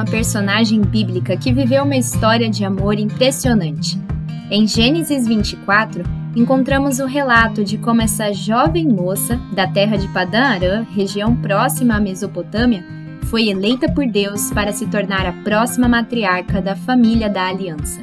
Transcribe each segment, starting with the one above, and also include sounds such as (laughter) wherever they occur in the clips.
uma personagem bíblica que viveu uma história de amor impressionante. Em Gênesis 24, encontramos o relato de como essa jovem moça da terra de Padã Arã, região próxima à Mesopotâmia, foi eleita por Deus para se tornar a próxima matriarca da família da aliança.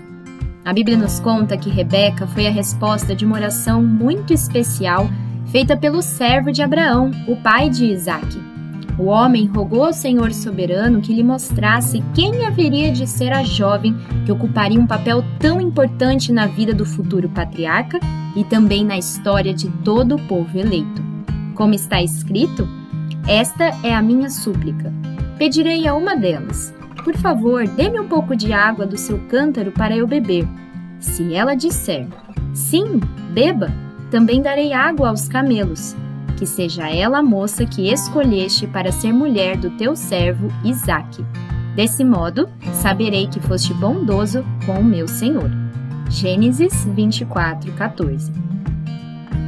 A Bíblia nos conta que Rebeca foi a resposta de uma oração muito especial feita pelo servo de Abraão, o pai de Isaque. O homem rogou ao Senhor soberano que lhe mostrasse quem haveria de ser a jovem que ocuparia um papel tão importante na vida do futuro patriarca e também na história de todo o povo eleito. Como está escrito, esta é a minha súplica. Pedirei a uma delas: Por favor, dê-me um pouco de água do seu cântaro para eu beber. Se ela disser: Sim, beba, também darei água aos camelos que seja ela a moça que escolheste para ser mulher do teu servo Isaque. Desse modo, saberei que foste bondoso com o meu senhor. Gênesis 24, 14.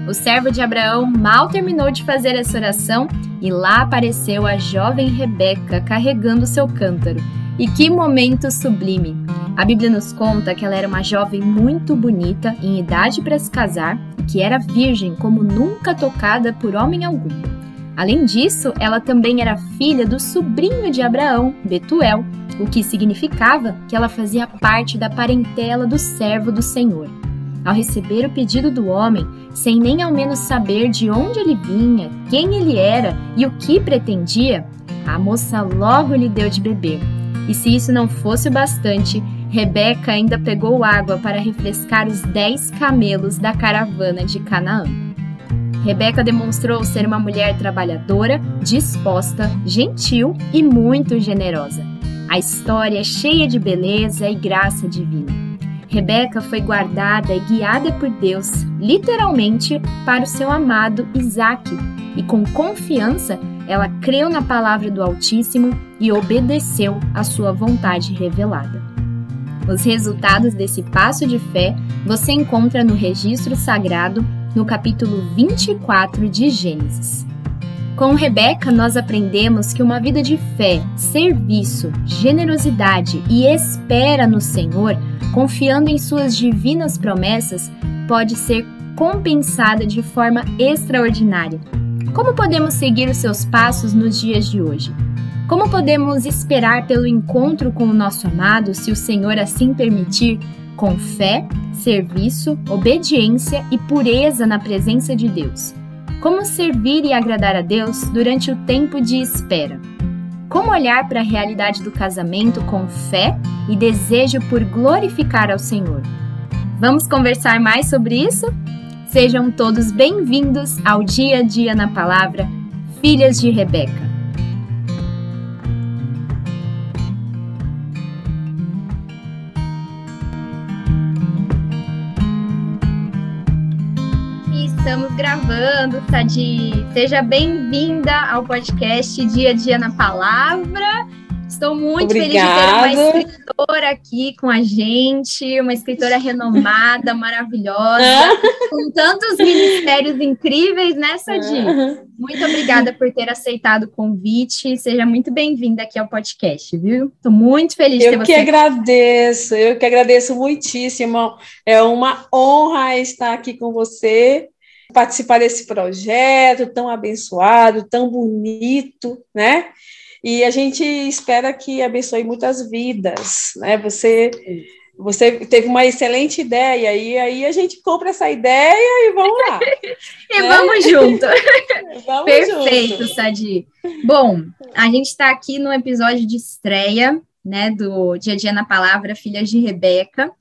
O servo de Abraão mal terminou de fazer essa oração e lá apareceu a jovem Rebeca carregando seu cântaro. E que momento sublime! A Bíblia nos conta que ela era uma jovem muito bonita, em idade para se casar, que era virgem como nunca tocada por homem algum. Além disso, ela também era filha do sobrinho de Abraão, Betuel, o que significava que ela fazia parte da parentela do servo do Senhor. Ao receber o pedido do homem, sem nem ao menos saber de onde ele vinha, quem ele era e o que pretendia, a moça logo lhe deu de beber. E se isso não fosse o bastante, Rebeca ainda pegou água para refrescar os dez camelos da caravana de Canaã. Rebeca demonstrou ser uma mulher trabalhadora, disposta, gentil e muito generosa. A história é cheia de beleza e graça divina. Rebeca foi guardada e guiada por Deus, literalmente, para o seu amado Isaque, e com confiança ela creu na palavra do Altíssimo e obedeceu à sua vontade revelada. Os resultados desse passo de fé você encontra no registro sagrado, no capítulo 24 de Gênesis. Com Rebeca, nós aprendemos que uma vida de fé, serviço, generosidade e espera no Senhor, confiando em suas divinas promessas, pode ser compensada de forma extraordinária. Como podemos seguir os seus passos nos dias de hoje? Como podemos esperar pelo encontro com o nosso amado, se o Senhor assim permitir, com fé, serviço, obediência e pureza na presença de Deus? Como servir e agradar a Deus durante o tempo de espera? Como olhar para a realidade do casamento com fé e desejo por glorificar ao Senhor? Vamos conversar mais sobre isso? Sejam todos bem-vindos ao Dia a Dia na Palavra, Filhas de Rebeca. estamos gravando, Sadi. Seja bem-vinda ao podcast Dia a Dia na Palavra. Estou muito Obrigada. feliz de ter uma escritora aqui com a gente, uma escritora renomada, maravilhosa, (laughs) com tantos ministérios incríveis, né, Sadi? Muito obrigada por ter aceitado o convite. Seja muito bem-vinda aqui ao podcast, viu? Estou muito feliz de ter você. Eu que agradeço, eu que agradeço muitíssimo. É uma honra estar aqui com você participar desse projeto tão abençoado, tão bonito, né? E a gente espera que abençoe muitas vidas, né? Você você teve uma excelente ideia e aí a gente compra essa ideia e vamos lá. (laughs) e né? vamos junto. (laughs) vamos Perfeito, junto. Sadi. Bom, a gente está aqui no episódio de estreia, né, do Dia a Dia na Palavra, Filhas de Rebeca.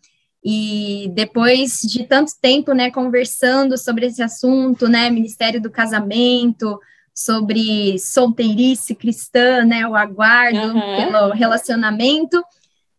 E depois de tanto tempo, né, conversando sobre esse assunto, né, Ministério do Casamento, sobre solteirice cristã, né, o aguardo uhum. pelo relacionamento,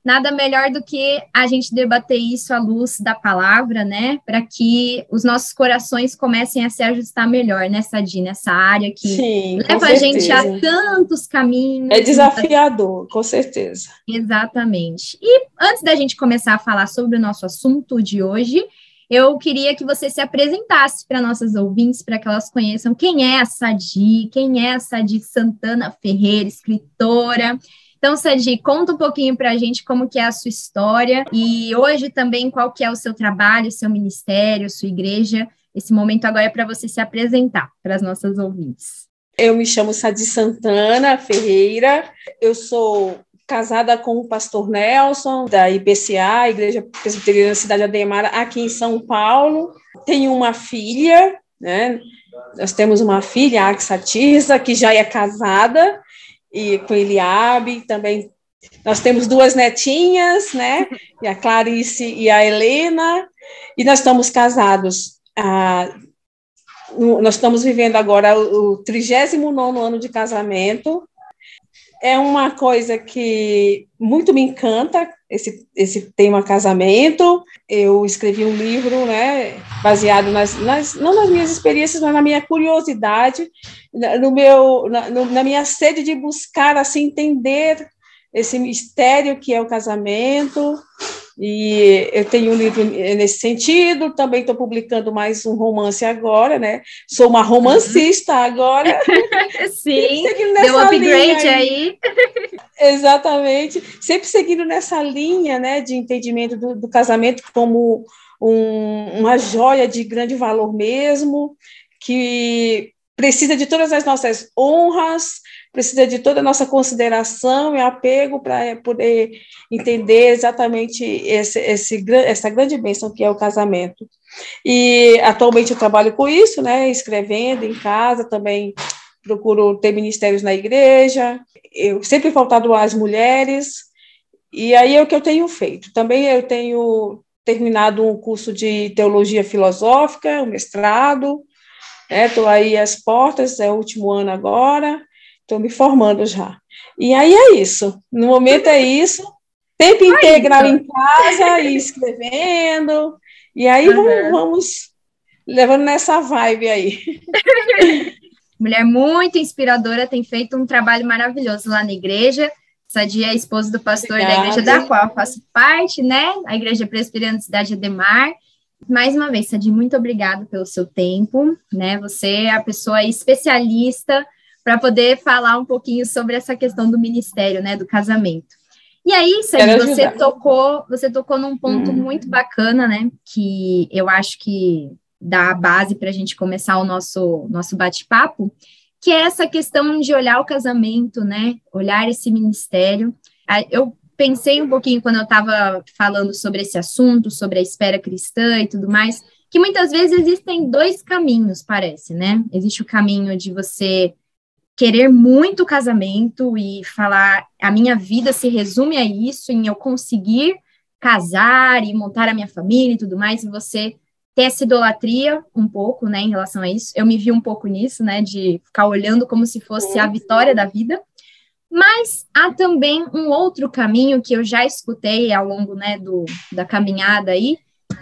nada melhor do que a gente debater isso à luz da palavra, né? Para que os nossos corações comecem a se ajustar melhor nessa nessa área que Sim, leva a gente a tantos caminhos. É desafiador, com certeza. Exatamente. E antes da gente começar a falar sobre o nosso assunto de hoje, eu queria que você se apresentasse para nossas ouvintes, para que elas conheçam quem é a Sadi, quem é a Sadi Santana Ferreira, escritora, Então, Sadi, conta um pouquinho para a gente como que é a sua história e hoje também qual que é o seu trabalho, seu ministério, sua igreja. Esse momento agora é para você se apresentar para as nossas ouvintes. Eu me chamo Sadi Santana Ferreira, eu sou casada com o pastor Nelson, da IPCA, Igreja Presbiteriana Cidade Ademar, aqui em São Paulo. Tenho uma filha, né? Nós temos uma filha, a Axatisa, que já é casada, e com Eliabe, também nós temos duas netinhas, né? E a Clarice e a Helena, e nós estamos casados. Ah, nós estamos vivendo agora o 39 ano de casamento, é uma coisa que muito me encanta, esse, esse tema casamento. Eu escrevi um livro, né, baseado nas, nas, não nas minhas experiências, mas na minha curiosidade, no meu, na, no, na minha sede de buscar, assim, entender esse mistério que é o casamento, e eu tenho um livro nesse sentido, também estou publicando mais um romance agora, né? Sou uma romancista uhum. agora. (laughs) Sim, deu um upgrade aí. aí. (laughs) Exatamente. Sempre seguindo nessa linha, né, de entendimento do, do casamento como um, uma joia de grande valor mesmo, que precisa de todas as nossas honras, precisa de toda a nossa consideração e apego para poder entender exatamente esse, esse, essa grande bênção que é o casamento. E atualmente eu trabalho com isso, né, escrevendo em casa, também procuro ter ministérios na igreja, eu sempre faltado às mulheres, e aí é o que eu tenho feito. Também eu tenho terminado um curso de teologia filosófica, um mestrado, estou né, aí às portas, é o último ano agora, estou me formando já. E aí é isso. No momento é isso. Tempo integral em casa e (laughs) escrevendo. E aí uhum. vamos, vamos levando nessa vibe aí. (laughs) Mulher muito inspiradora, tem feito um trabalho maravilhoso lá na igreja. Sadia é esposa do pastor Obrigada. da igreja da qual eu faço parte, né? A Igreja Presbiteriana da Cidade Ademar. Mais uma vez, Sadia, muito obrigada pelo seu tempo, né? Você é a pessoa especialista para poder falar um pouquinho sobre essa questão do ministério, né, do casamento. E aí, Sérgio, você tocou, você tocou num ponto hum. muito bacana, né, que eu acho que dá a base para a gente começar o nosso, nosso bate-papo, que é essa questão de olhar o casamento, né, olhar esse ministério. Eu pensei um pouquinho quando eu estava falando sobre esse assunto, sobre a espera cristã e tudo mais, que muitas vezes existem dois caminhos, parece, né? Existe o caminho de você querer muito casamento e falar a minha vida se resume a isso, em eu conseguir casar e montar a minha família e tudo mais, e você ter essa idolatria um pouco, né, em relação a isso. Eu me vi um pouco nisso, né, de ficar olhando como se fosse a vitória da vida. Mas há também um outro caminho que eu já escutei ao longo, né, do, da caminhada aí,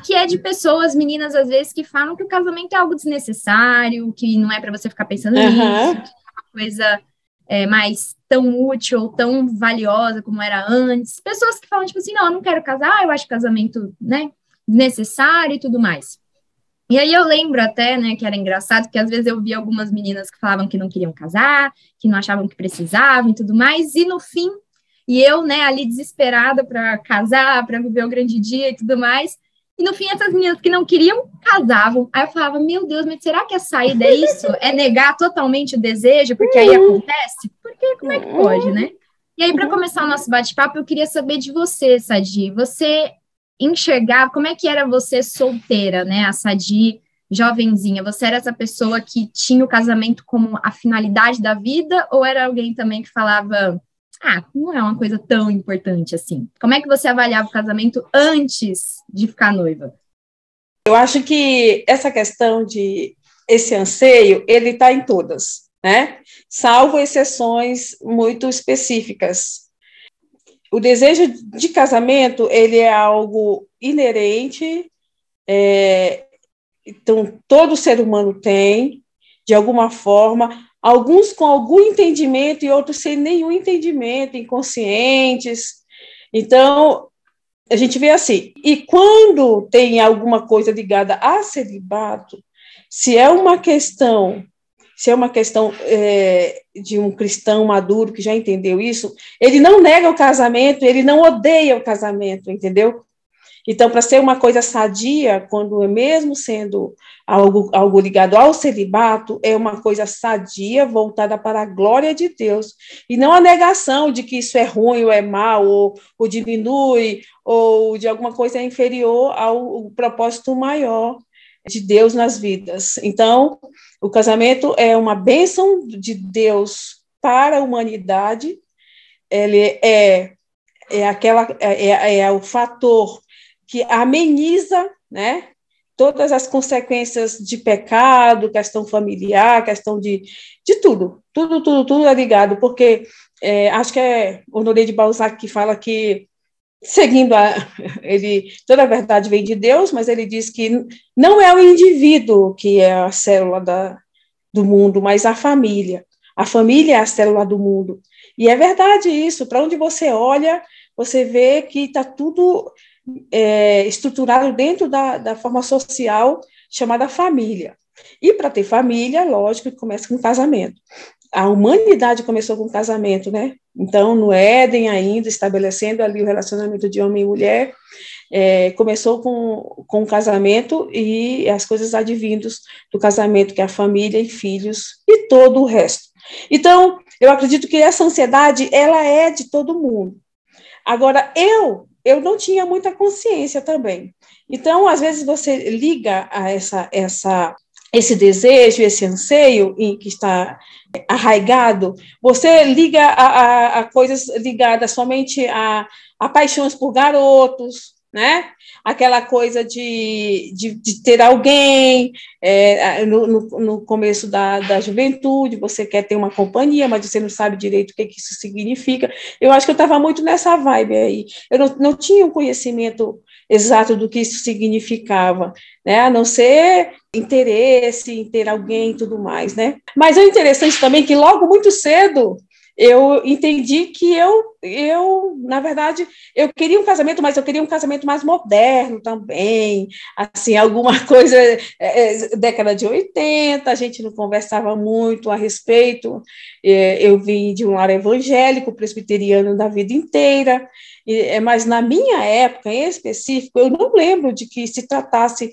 que é de pessoas, meninas às vezes, que falam que o casamento é algo desnecessário, que não é para você ficar pensando uhum. nisso, coisa é, mais tão útil, tão valiosa como era antes. Pessoas que falam, tipo assim, não, eu não quero casar, eu acho casamento, né, necessário e tudo mais. E aí eu lembro até, né, que era engraçado, que às vezes eu via algumas meninas que falavam que não queriam casar, que não achavam que precisavam e tudo mais, e no fim, e eu, né, ali desesperada para casar, para viver o grande dia e tudo mais, e no fim, essas meninas que não queriam, casavam. Aí eu falava, meu Deus, mas será que a saída é isso? É negar totalmente o desejo, porque aí acontece? Porque como é que pode, né? E aí, para começar o nosso bate-papo, eu queria saber de você, Sadi. Você enxergava, como é que era você solteira, né? A Sadi jovenzinha. Você era essa pessoa que tinha o casamento como a finalidade da vida, ou era alguém também que falava, ah, não é uma coisa tão importante assim. Como é que você avaliava o casamento antes de ficar noiva? Eu acho que essa questão de esse anseio, ele está em todas, né? Salvo exceções muito específicas. O desejo de casamento, ele é algo inerente, é, então todo ser humano tem, de alguma forma, alguns com algum entendimento e outros sem nenhum entendimento, inconscientes. Então, a gente vê assim, e quando tem alguma coisa ligada a celibato, se é uma questão se é uma questão é, de um cristão maduro que já entendeu isso, ele não nega o casamento, ele não odeia o casamento, entendeu? Então, para ser uma coisa sadia, quando é mesmo sendo algo, algo ligado ao celibato, é uma coisa sadia, voltada para a glória de Deus, e não a negação de que isso é ruim ou é mal, ou, ou diminui, ou de alguma coisa inferior ao propósito maior de Deus nas vidas. Então, o casamento é uma bênção de Deus para a humanidade, ele é, é, aquela, é, é, é o fator que ameniza, né, todas as consequências de pecado, questão familiar, questão de, de tudo, tudo, tudo, tudo é ligado, porque é, acho que é Honoré de Balzac que fala que seguindo a, (laughs) ele toda a verdade vem de Deus, mas ele diz que não é o indivíduo que é a célula da, do mundo, mas a família. A família é a célula do mundo. E é verdade isso. Para onde você olha, você vê que está tudo é, estruturado dentro da, da forma social chamada família. E para ter família, lógico que começa com casamento. A humanidade começou com casamento, né? Então, no Éden ainda, estabelecendo ali o relacionamento de homem e mulher, é, começou com, com o casamento e as coisas advindos do casamento, que é a família e filhos e todo o resto. Então, eu acredito que essa ansiedade, ela é de todo mundo. Agora, eu eu não tinha muita consciência também. Então, às vezes você liga a essa, essa esse desejo, esse anseio que está arraigado, você liga a, a, a coisas ligadas somente a, a paixões por garotos, né? Aquela coisa de, de, de ter alguém é, no, no, no, começo da, da juventude, você quer ter uma companhia, mas você não sabe direito o que, que isso significa. Eu acho que eu estava muito nessa vibe aí. Eu não, não tinha um conhecimento exato do que isso significava, né? A não ser interesse em ter alguém e tudo mais, né? Mas é interessante também que logo muito cedo eu entendi que eu, eu, na verdade, eu queria um casamento, mas eu queria um casamento mais moderno também, assim, alguma (laughs) coisa, é, é década de 80, a gente não conversava muito a respeito, é, eu vim de um lar evangélico, presbiteriano da vida inteira, é, mas na minha época, em específico, eu não lembro de que se tratasse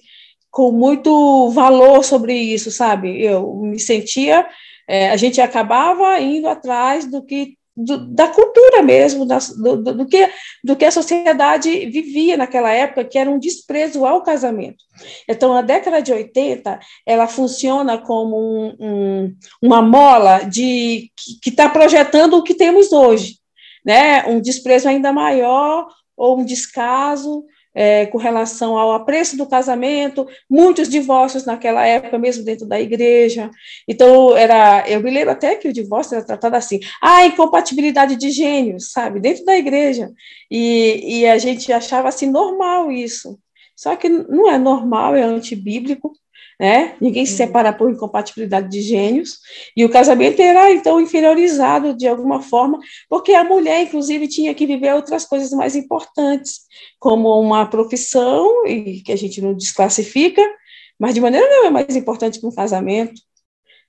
com muito valor sobre isso, sabe? Eu me sentia é, a gente acabava indo atrás do que do, da cultura mesmo, da, do, do, que, do que a sociedade vivia naquela época, que era um desprezo ao casamento. Então, a década de 80, ela funciona como um, um, uma mola de que está projetando o que temos hoje, né? um desprezo ainda maior ou um descaso é, com relação ao apreço do casamento, muitos divórcios naquela época, mesmo dentro da igreja. Então, era, eu me lembro até que o divórcio era tratado assim, ah, incompatibilidade de gênios, sabe, dentro da igreja. E, e a gente achava assim normal isso. Só que não é normal, é antibíblico, né? Ninguém se uhum. separa por incompatibilidade de gênios, e o casamento era, então, inferiorizado de alguma forma, porque a mulher, inclusive, tinha que viver outras coisas mais importantes, como uma profissão, e que a gente não desclassifica, mas de maneira não é mais importante que um casamento,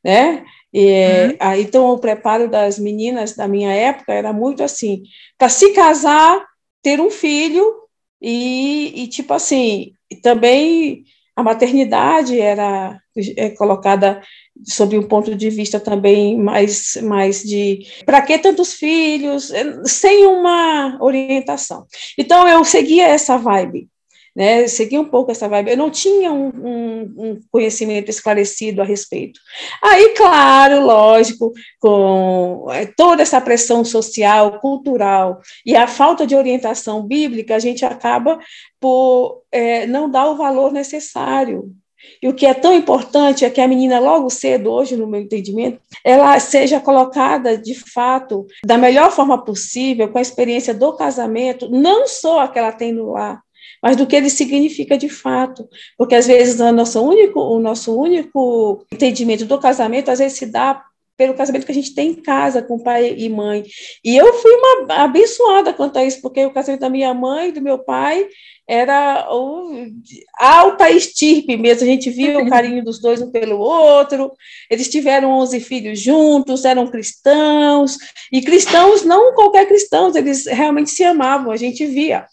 né? E, uhum. então, o preparo das meninas da minha época era muito assim, para se casar, ter um filho, e, e tipo assim, também a maternidade era é, colocada sob um ponto de vista também mais, mais de para que tantos filhos, sem uma orientação. Então eu seguia essa vibe né, segui um pouco essa vibe, eu não tinha um, um, um, conhecimento esclarecido a respeito. Aí, claro, lógico, com é, toda essa pressão social, cultural e a falta de orientação bíblica, a gente acaba por é, não dar o valor necessário. E o que é tão importante é que a menina, logo cedo, hoje, no meu entendimento, ela seja colocada, de fato, da melhor forma possível, com a experiência do casamento, não só a que ela tem no lar, mas do que ele significa de fato. Porque às vezes o nosso único, o nosso único entendimento do casamento, às vezes se dá pelo casamento que a gente tem em casa com pai e mãe. E eu fui uma abençoada quanto a isso, porque o casamento da minha mãe e do meu pai era o, alta estirpe mesmo, a gente via o carinho dos dois um pelo outro, eles tiveram 11 filhos juntos, eram cristãos, e cristãos, não qualquer cristãos, eles realmente se amavam, a gente via,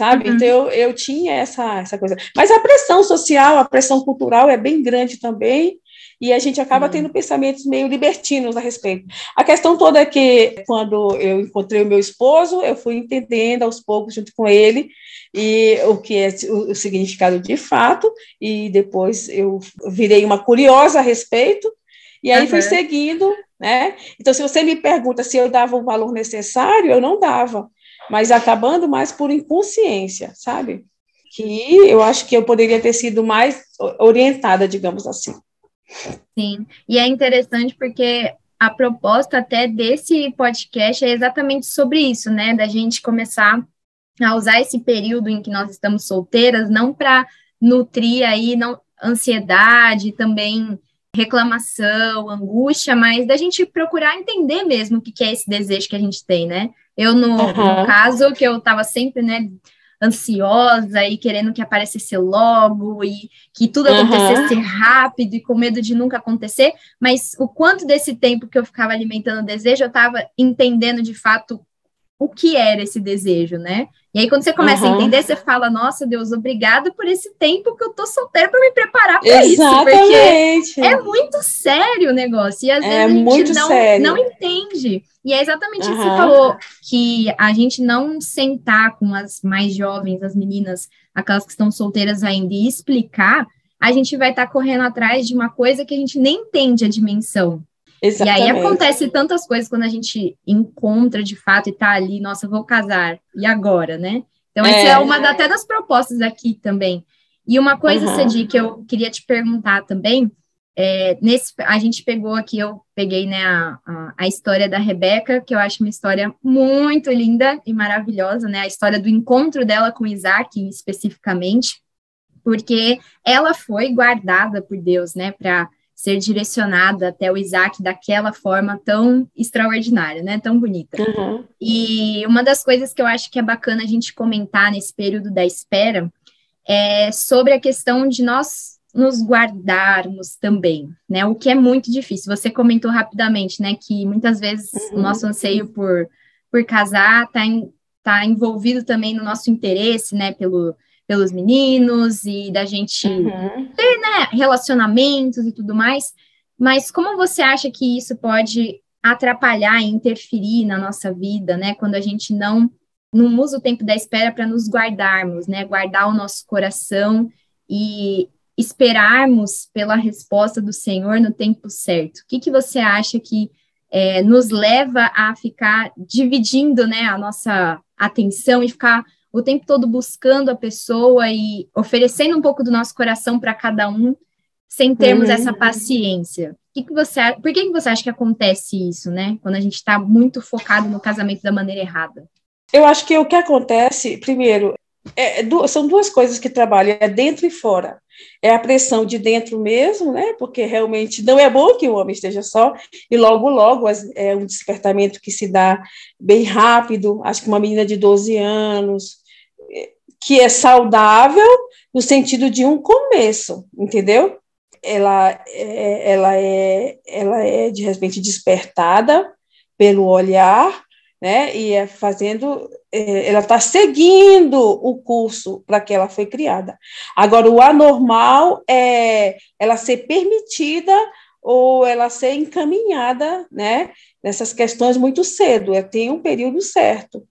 sabe? Uhum. Então, eu, eu tinha essa, essa coisa. Mas a pressão social, a pressão cultural é bem grande também, e a gente acaba uhum. tendo pensamentos meio libertinos a respeito. A questão toda é que, quando eu encontrei o meu esposo, eu fui entendendo aos poucos, junto com ele, e o que é o, o significado de fato, e depois eu virei uma curiosa a respeito, e aí uhum. fui seguindo, né? Então, se você me pergunta se eu dava o valor necessário, eu não dava, mas acabando mais por inconsciência, sabe? Que eu acho que eu poderia ter sido mais orientada, digamos assim. Sim, e é interessante porque a proposta até desse podcast é exatamente sobre isso, né? Da gente começar a usar esse período em que nós estamos solteiras, não para nutrir aí não, ansiedade, também reclamação, angústia, mas da gente procurar entender mesmo o que, que é esse desejo que a gente tem, né? Eu, no, uhum. no caso, que eu estava sempre, né, ansiosa e querendo que aparecesse logo e que tudo acontecesse uhum. rápido e com medo de nunca acontecer, mas o quanto desse tempo que eu ficava alimentando o desejo, eu estava entendendo de fato o que era esse desejo, né? E aí, quando você começa uhum. a entender, você fala, nossa, Deus, obrigada por esse tempo que eu tô solteira para me preparar para isso. Porque é muito sério o negócio. E às é vezes a gente não, não entende. E é exatamente uhum. isso que você falou, que a gente não sentar com as mais jovens, as meninas, aquelas que estão solteiras ainda, e explicar, a gente vai estar tá correndo atrás de uma coisa que a gente nem entende a dimensão. Exatamente. E aí acontece tantas coisas quando a gente encontra de fato e tá ali, nossa, vou casar, e agora, né? Então, essa é, é uma até das propostas aqui também. E uma coisa, uhum. Cedi, que eu queria te perguntar também, é, nesse, a gente pegou aqui, eu peguei né, a, a, a, história da Rebeca, que eu acho uma história muito linda e maravilhosa, né? A história do encontro dela com Isaac, especificamente, porque ela foi guardada por Deus, né, para ser direcionada até o Isaac daquela forma tão extraordinária, né? Tão bonita. Uhum. E uma das coisas que eu acho que é bacana a gente comentar nesse período da espera é sobre a questão de nós nos guardarmos também, né? O que é muito difícil. Você comentou rapidamente, né, que muitas vezes uhum. o nosso anseio por, por casar está tá envolvido também no nosso interesse, né, pelo pelos meninos e da gente uhum. ter né, relacionamentos e tudo mais. Mas como você acha que isso pode atrapalhar e interferir na nossa vida, né? Quando a gente não não usa o tempo da espera para nos guardarmos, né? Guardar o nosso coração e esperarmos pela resposta do Senhor no tempo certo. O que, que você acha que é, nos leva a ficar dividindo, né, a nossa atenção e ficar o tempo todo buscando a pessoa e oferecendo um pouco do nosso coração para cada um, sem termos uhum. essa paciência. Que que você, por que, que você acha que acontece isso, né? Quando a gente está muito focado no casamento da maneira errada? Eu acho que o que acontece, primeiro, é, é são duas coisas que trabalham, é dentro e fora. É a pressão de dentro mesmo, né? Porque realmente não é bom que o homem esteja só, e logo, logo é um despertamento que se dá bem rápido. Acho que uma menina de 12 anos, que é saudável no sentido de um começo, entendeu? Ela é, ela é, ela é de repente despertada pelo olhar, né? E é fazendo, é, ela está seguindo o curso para que ela foi criada. Agora, o anormal é ela ser permitida ou ela ser encaminhada, né? Nessas questões muito cedo, é, tem um período certo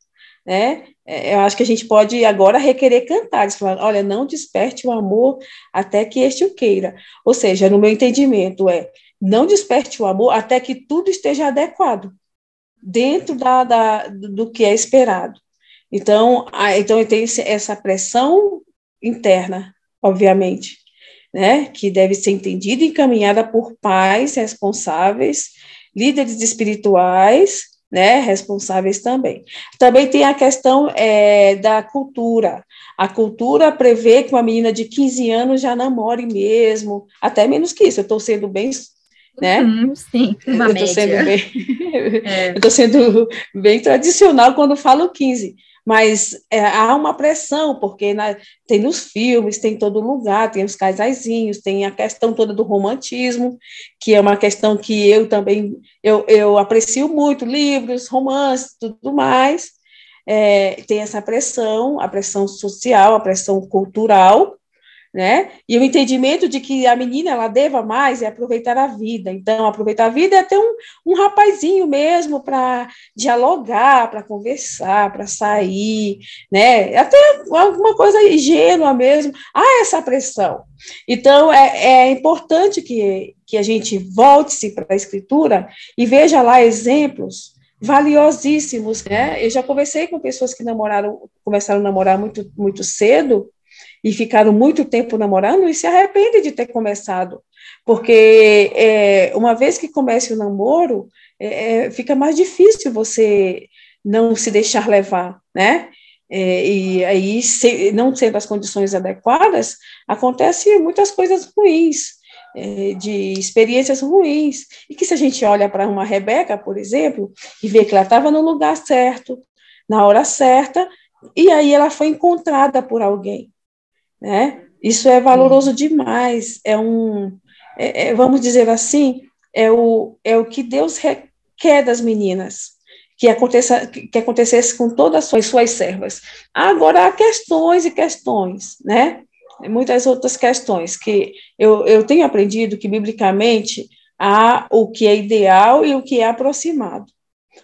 né? É, eu acho que a gente pode agora requerer cantares, falar, olha, não desperte o amor até que este o queira. Ou seja, no meu entendimento é, não desperte o amor até que tudo esteja adequado, dentro da, da do que é esperado. Então, a, então tem essa pressão interna, obviamente, né, que deve ser entendida e encaminhada por pais responsáveis, líderes espirituais, né, responsáveis também. Também tem a questão é, da cultura. A cultura prevê que uma menina de 15 anos já namore mesmo, até menos que isso, eu estou sendo bem né? Uhum, sim, uma eu média. Sendo bem, é. (laughs) Eu estou sendo bem tradicional quando falo 15, mas é, há uma pressão, porque na, tem nos filmes, tem em todo lugar, tem os casaizinhos, tem a questão toda do romantismo, que é uma questão que eu também, eu, eu aprecio muito, livros, romances, tudo mais, é, tem essa pressão, a pressão social, a pressão cultural, né? E o entendimento de que a menina ela deva mais é aproveitar a vida. Então, aproveitar a vida é ter um, um rapazinho mesmo para dialogar, para conversar, para sair, né? Até alguma coisa ingênua mesmo. Há essa pressão. Então, é, é importante que, que a gente volte-se para a escritura e veja lá exemplos valiosíssimos, né? Eu já conversei com pessoas que namoraram, começaram a namorar muito, muito cedo, e ficaram muito tempo namorando e se arrependem de ter começado, porque é, uma vez que comece o namoro, é, é, fica mais difícil você não se deixar levar, né? É, e aí, se, não sendo as condições adequadas, acontecem muitas coisas ruins, é, de experiências ruins, e que se a gente olha para uma Rebeca, por exemplo, e vê que ela estava no lugar certo, na hora certa, e aí ela foi encontrada por alguém, né? Isso é valoroso demais, é um, é, é, vamos dizer assim, é o, é o que Deus requer das meninas, que, aconteça, que acontecesse com todas as suas servas. Agora, há questões e questões, né? Muitas outras questões que eu, eu tenho aprendido que, biblicamente, há o que é ideal e o que é aproximado.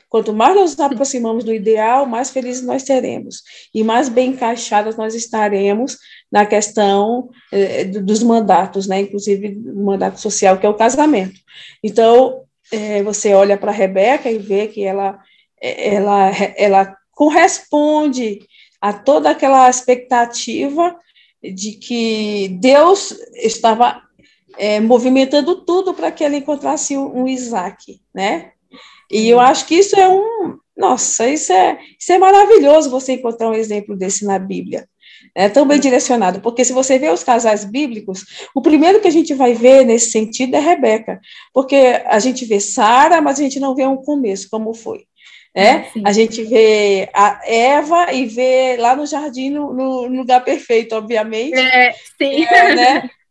Quanto mais nós nos aproximamos do ideal, mais felizes nós seremos e mais bem encaixadas nós estaremos na questão eh, dos mandatos, né? Inclusive o mandato social que é o casamento. Então eh, você olha para Rebeca e vê que ela eh, ela ela corresponde a toda aquela expectativa de que Deus estava é, movimentando tudo para que ela encontrasse um Isaac, né? E eu acho que isso é um. Nossa, isso é, isso é maravilhoso você encontrar um exemplo desse na Bíblia. É tão bem direcionado, porque se você vê os casais bíblicos, o primeiro que a gente vai ver nesse sentido é Rebeca, porque a gente vê Sara, mas a gente não vê um começo, como foi. Né? a gente vê a Eva e vê lá no jardim, no, no lugar perfeito, obviamente. É, sim. É, né? (laughs)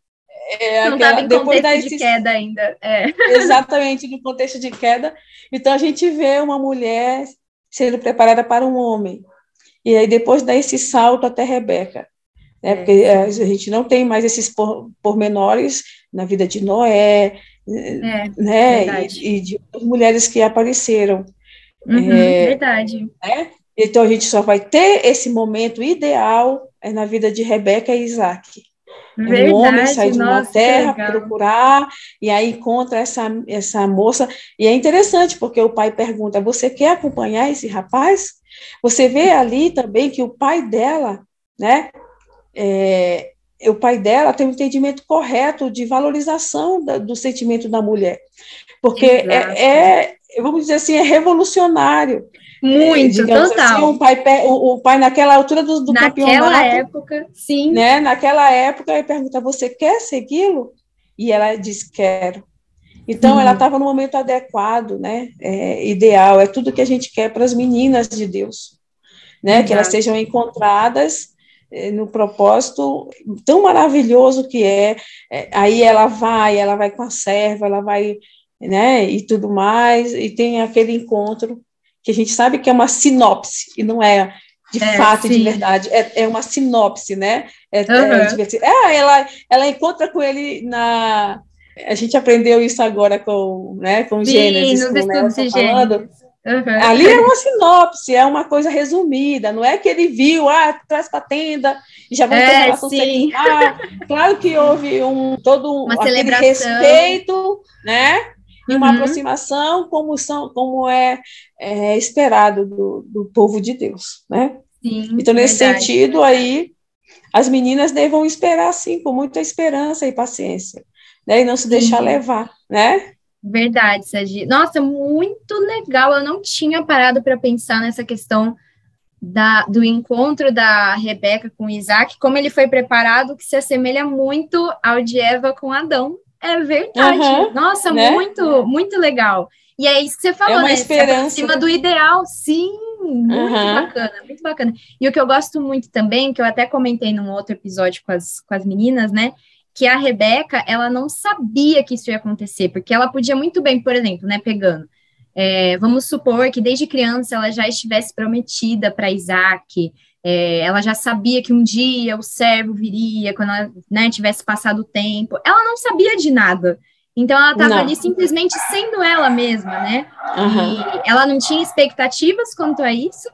É, não em depois contexto de queda ainda. É. Exatamente, no contexto de queda. Então, a gente vê uma mulher sendo preparada para um homem. E aí, depois dá esse salto até Rebeca. Né? É. Porque é, a gente não tem mais esses pormenores na vida de Noé, é, né? E, e, de outras mulheres que apareceram. Uhum, é, verdade. Né? Então, a gente só vai ter esse momento ideal é na vida de Rebeca e Isaac. Verdade, um homem sai de uma terra procurar e aí encontra essa, essa moça. E é interessante, porque o pai pergunta: Você quer acompanhar esse rapaz? Você vê ali também que o pai dela, né? É, o pai dela tem um entendimento correto de valorização da, do sentimento da mulher. Porque é, é, vamos dizer assim, é revolucionário. Muito, é, total. Assim, o, pai, o, o, pai, naquela altura do, do naquela campeonato. Naquela época, sim. Né, naquela época, ele pergunta: Você quer segui-lo? E ela diz: Quero. Então, hum. ela estava no momento adequado, né? É, ideal, é tudo que a gente quer para as meninas de Deus, né? Que elas sejam encontradas é, no propósito tão maravilhoso que é. é. Aí ela vai, ela vai com a serva, ela vai, né? E tudo mais, e tem aquele encontro que a gente sabe que é uma sinopse, e não é de é, fato e de verdade, é, é uma sinopse, né? É, uhum. é, é, ela, ela encontra com ele na. A gente aprendeu isso agora com, né, com Sim, Gênesis, com Nelson falando. Uhum. Ali é uma sinopse, é uma coisa resumida, não é que ele viu, ah, traz para a tenda e já vai ter relação sim. sexual. Claro que houve um todo um, aquele respeito, né? E uma uhum. aproximação como, são, como é, é esperado do, do, povo de Deus, né? Sim, então, nesse verdade. sentido aí, as meninas devam esperar, sim, com muita esperança e paciência, né? E não se deixar sim. levar, né? Verdade, Sadi. Nossa, muito legal. Eu não tinha parado para pensar nessa questão da, do encontro da Rebeca com Isaac, como ele foi preparado, que se assemelha muito ao de Eva com Adão, É verdade. Uhum, Nossa, né? muito, muito legal. E é isso que você falou, é uma né? Esperança. Cima do ideal, sim. Muito uhum. bacana, muito bacana. E o que eu gosto muito também, que eu até comentei num outro episódio com as, com as meninas, né? Que a Rebeca, ela não sabia que isso ia acontecer, porque ela podia muito bem, por exemplo, né, pegando. É, vamos supor que desde criança ela já estivesse prometida para Isaac, é, ela já sabia que um dia o servo viria, quando ela né, tivesse passado o tempo. Ela não sabia de nada. Então ela estava ali simplesmente sendo ela mesma, né? Uhum. E ela não tinha expectativas quanto a isso.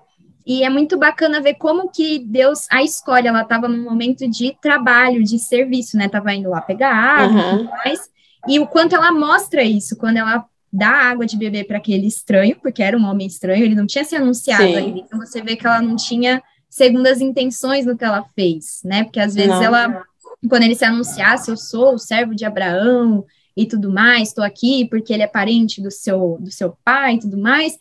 E é muito bacana ver como que Deus a escolhe. Ela estava num momento de trabalho, de serviço, né? Tava indo lá pegar água uhum. e tudo mais. E o quanto ela mostra isso, quando ela dá água de beber para aquele estranho, porque era um homem estranho, ele não tinha se anunciado Sim. ainda. Então você vê que ela não tinha segundas intenções no que ela fez, né? Porque às vezes não. ela, quando ele se anunciasse, eu sou o servo de Abraão e tudo mais, estou aqui porque ele é parente do seu, do seu pai e tudo mais.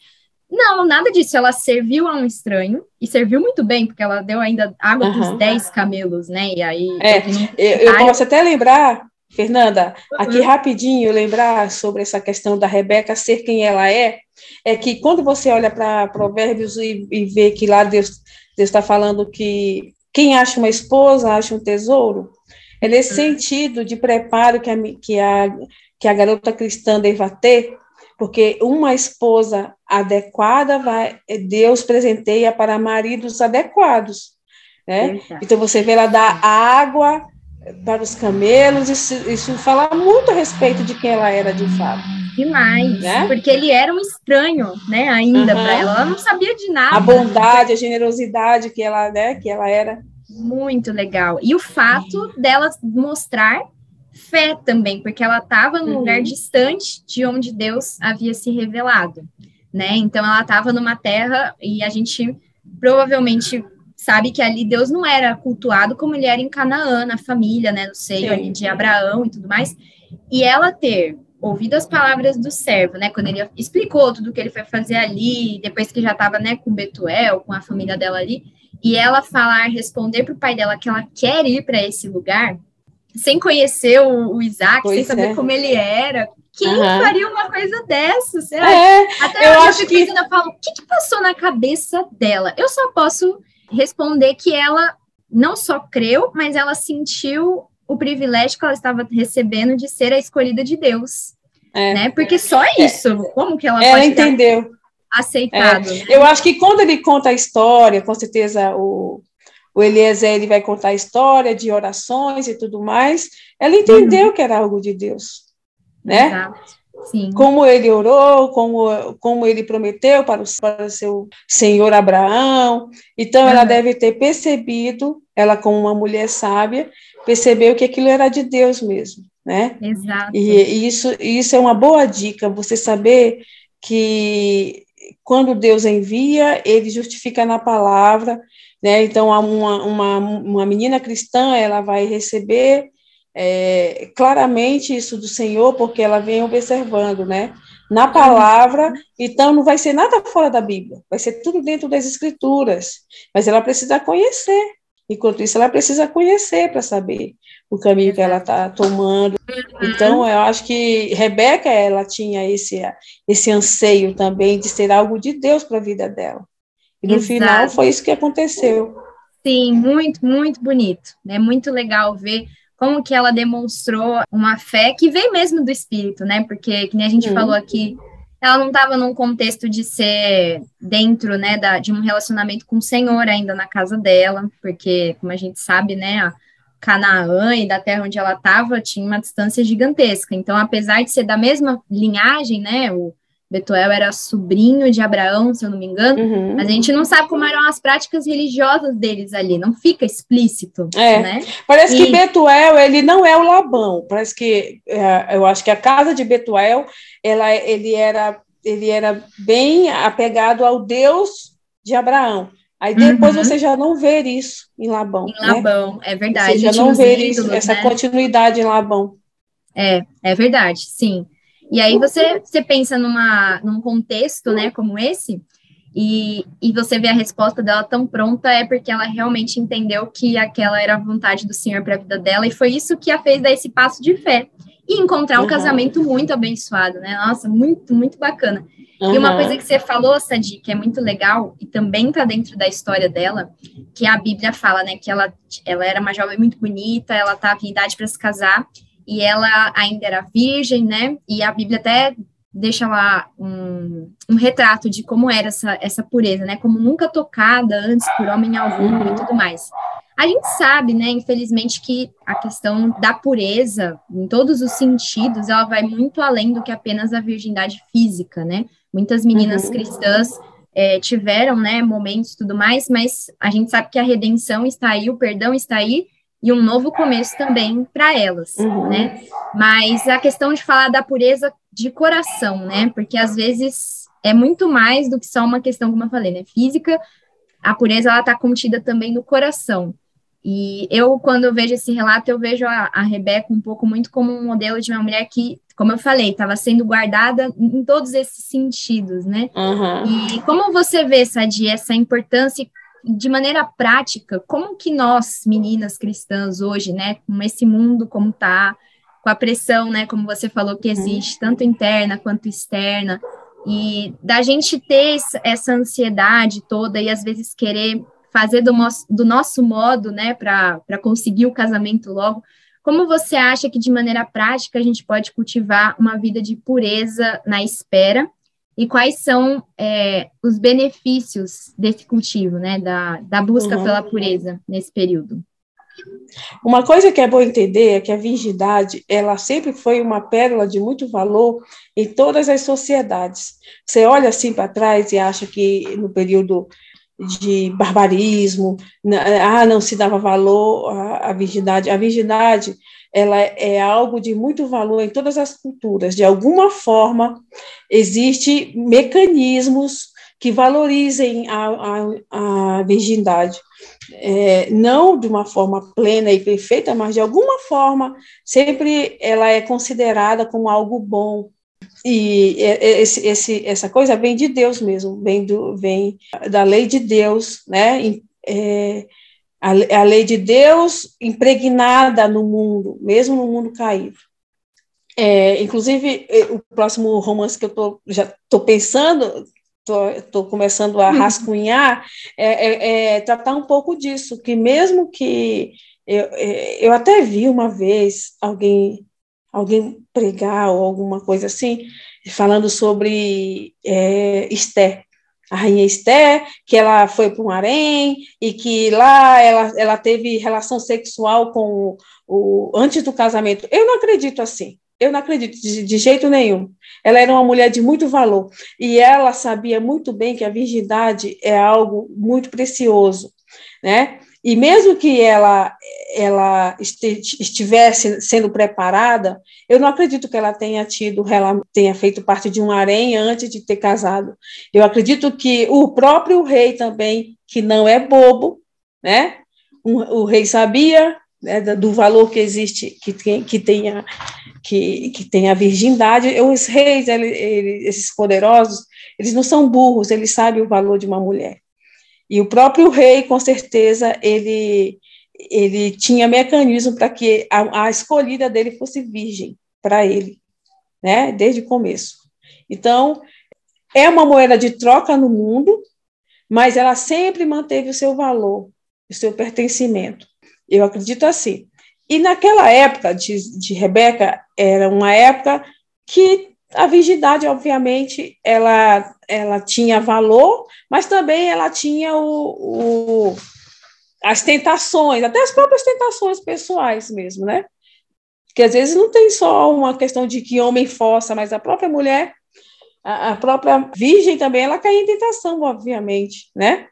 Não, nada disso. Ela serviu a um estranho e serviu muito bem, porque ela deu ainda água uhum. para os 10 camelos, né? E aí. É, eu, eu posso até lembrar, Fernanda, uhum. aqui rapidinho, lembrar sobre essa questão da Rebeca ser quem ela é, é que quando você olha para Provérbios e, e vê que lá Deus Deus está falando que quem acha uma esposa acha um tesouro. É nesse uhum. sentido de preparo que a, que, a, que a garota cristã deva ter, porque uma esposa adequada vai Deus presenteia para maridos adequados. Né? Então você vê ela dar água para os camelos, isso, isso fala muito a respeito de quem ela era de fato. Demais, né? porque ele era um estranho, né, ainda uhum. para ela, ela não sabia de nada. A bondade, a generosidade que ela, né, que ela era. Muito legal. E o fato dela mostrar fé também, porque ela estava num uhum. lugar distante de onde Deus havia se revelado, né? Então ela estava numa terra e a gente provavelmente sabe que ali Deus não era cultuado como ele era em Canaã, na família, né, no seio ali de Abraão e tudo mais. E ela ter ouvido as palavras do servo, né, quando ele explicou tudo o que ele foi fazer ali, depois que já estava, né, com Betuel, com a família dela ali, e ela falar, responder para o pai dela que ela quer ir para esse lugar, sem conhecer o, o Isaac, pois sem saber é. como ele era, quem uhum. faria uma coisa dessa? Será? É, Até eu acho que... eu falo, o que, que passou na cabeça dela? Eu só posso responder que ela não só creu, mas ela sentiu o privilégio que ela estava recebendo de ser a escolhida de Deus. É. Né? Porque só é. isso, como que ela, ela entendeu. aceitado. É. Né? Eu acho que quando ele conta a história, com certeza o, o Eliezer ele vai contar a história de orações e tudo mais, ela entendeu uhum. que era algo de Deus. Né? Exato. Sim. Como ele orou, como, como ele prometeu para o, para o seu senhor Abraão. Então, uhum. ela deve ter percebido, ela como uma mulher sábia, percebeu que aquilo era de Deus mesmo, né? Exato. E, e isso, isso é uma boa dica, você saber que quando Deus envia, ele justifica na palavra, né? Então, uma, uma, uma menina cristã, ela vai receber é, claramente isso do Senhor, porque ela vem observando, né? Na palavra, então não vai ser nada fora da Bíblia, vai ser tudo dentro das Escrituras, mas ela precisa conhecer. Enquanto isso, ela precisa conhecer para saber o caminho que ela está tomando. Então, eu acho que Rebeca, ela tinha esse, esse anseio também de ser algo de Deus para a vida dela. E no Exato. final foi isso que aconteceu. Sim, muito, muito bonito. É muito legal ver como que ela demonstrou uma fé que vem mesmo do espírito, né? Porque, que nem a gente uhum. falou aqui, ela não estava num contexto de ser dentro, né, da, de um relacionamento com o Senhor ainda na casa dela, porque, como a gente sabe, né, a Canaã e da terra onde ela estava tinha uma distância gigantesca. Então, apesar de ser da mesma linhagem, né, o, Betuel era sobrinho de Abraão, se eu não me engano, uhum. mas a gente não sabe como eram as práticas religiosas deles ali, não fica explícito, é. né? Parece e... que Betuel, ele não é o Labão, parece que, é, eu acho que a casa de Betuel, ela, ele, era, ele era bem apegado ao Deus de Abraão. Aí depois uhum. você já não vê isso em Labão. Em Labão, né? é verdade. Você já não vê isso, essa né? continuidade em Labão. É, é verdade, sim. E aí você, você pensa numa, num contexto, né, como esse, e, e você vê a resposta dela tão pronta, é porque ela realmente entendeu que aquela era a vontade do Senhor para a vida dela, e foi isso que a fez dar esse passo de fé. e encontrar um uhum. casamento muito abençoado, né? Nossa, muito, muito bacana. Uhum. E uma coisa que você falou, Sadi, que é muito legal e também tá dentro da história dela, que a Bíblia fala, né, que ela, ela era uma jovem muito bonita, ela estava em idade para se casar e ela ainda era virgem, né? E a Bíblia até deixa lá um, um retrato de como era essa, essa pureza, né? Como nunca tocada antes por homem algum e tudo mais. A gente sabe, né, infelizmente, que a questão da pureza, em todos os sentidos, ela vai muito além do que apenas a virgindade física, né? Muitas meninas uhum. cristãs é, tiveram, né, momentos e tudo mais, mas a gente sabe que a redenção está aí, o perdão está aí, e um novo começo também para elas, uhum. né? Mas a questão de falar da pureza de coração, né? Porque às vezes é muito mais do que só uma questão, como eu falei, né? Física, a pureza ela está contida também no coração. E eu, quando eu vejo esse relato, eu vejo a, a Rebeca um pouco muito como um modelo de uma mulher que, como eu falei, estava sendo guardada em todos esses sentidos, né? Uhum. E como você vê, Sadi, essa importância de maneira prática, como que nós, meninas cristãs, hoje, né, com esse mundo como tá, com a pressão, né, como você falou que existe, uhum. tanto interna quanto externa, e da gente ter essa ansiedade toda e às vezes querer fazer do nosso, do nosso modo, né, para conseguir o casamento logo. Como você acha que, de maneira prática, a gente pode cultivar uma vida de pureza na espera? E quais são é, os benefícios desse cultivo, né, da, da busca uhum. pela pureza nesse período? Uma coisa que é bom entender é que a virgindade, ela sempre foi uma pérola de muito valor em todas as sociedades. Você olha assim para trás e acha que no período de barbarismo, ah, não se dava valor à, virgindade. A virgindade, ela é algo de muito valor em todas as culturas. De alguma forma, existem mecanismos que valorizem a, a, a virgindade. É, não de uma forma plena e perfeita, mas de alguma forma, sempre ela é considerada como algo bom, e esse, esse, essa coisa vem de Deus mesmo, vem, do, vem da lei de Deus, né? É, a, a lei de Deus impregnada no mundo, mesmo no mundo caído. É, inclusive, o próximo romance que eu tô, já estou pensando, estou começando a uhum. rascunhar, é, é, é, tratar um pouco disso, que mesmo que eu, é, eu até vi uma vez alguém alguém pregar ou alguma coisa assim, falando sobre é, Esther, a rainha Esther, que ela foi para um harém e que lá ela, ela teve relação sexual com o, o antes do casamento. Eu não acredito assim. Eu não acredito de, de, jeito nenhum. Ela era uma mulher de muito valor e ela sabia muito bem que a virgindade é algo muito precioso, né? E mesmo que ela, ela estivesse sendo preparada, eu não acredito que ela tenha tido, ela tenha feito parte de um harém antes de ter casado. Eu acredito que o próprio rei também, que não é bobo, né? O, o rei sabia né, do valor que existe, que tem, que tenha que, que tem a virgindade. Os reis, ele, ele, esses poderosos, eles não são burros, eles sabem o valor de uma mulher. E o próprio rei, com certeza, ele, ele tinha mecanismo para que a, a, escolhida dele fosse virgem para ele, né? Desde o começo. Então, é uma moeda de troca no mundo, mas ela sempre manteve o seu valor, o seu pertencimento. Eu acredito assim. E naquela época de, de Rebeca, era uma época que a virgindade, obviamente, ela, ela tinha valor, mas também ela tinha o, o, as tentações, até as próprias tentações pessoais mesmo, né? Que às vezes não tem só uma questão de que homem força, mas a própria mulher, a, a própria virgem também, ela cai em tentação, obviamente, né?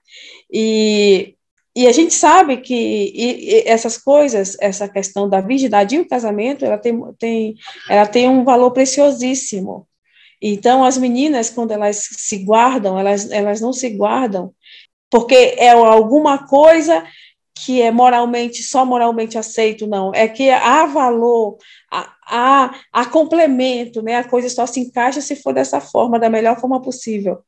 E e a gente sabe que e, e essas coisas, essa questão da virgindade e o casamento, ela tem, tem, ela tem um valor preciosíssimo. Então, as meninas, quando elas se guardam, elas, elas não se guardam porque é alguma coisa que é moralmente, só moralmente aceito, não. É que há valor, há, há, complemento, né? a coisa só se encaixa se for dessa forma, da melhor forma possível.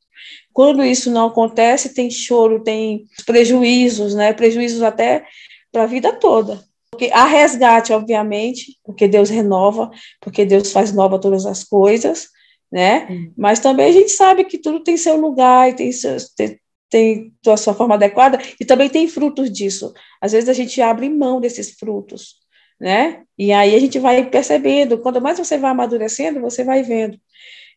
Quando isso não acontece, tem choro, tem prejuízos, né? Prejuízos até para a vida toda, Porque há resgate, obviamente, porque Deus renova, porque Deus faz nova todas as coisas, né? Mas também a gente sabe que tudo tem seu lugar e tem, seu, tem, tem a sua forma adequada e também tem frutos disso. Às vezes a gente abre mão desses frutos, né? E aí a gente vai percebendo, quanto mais você vai amadurecendo, você vai vendo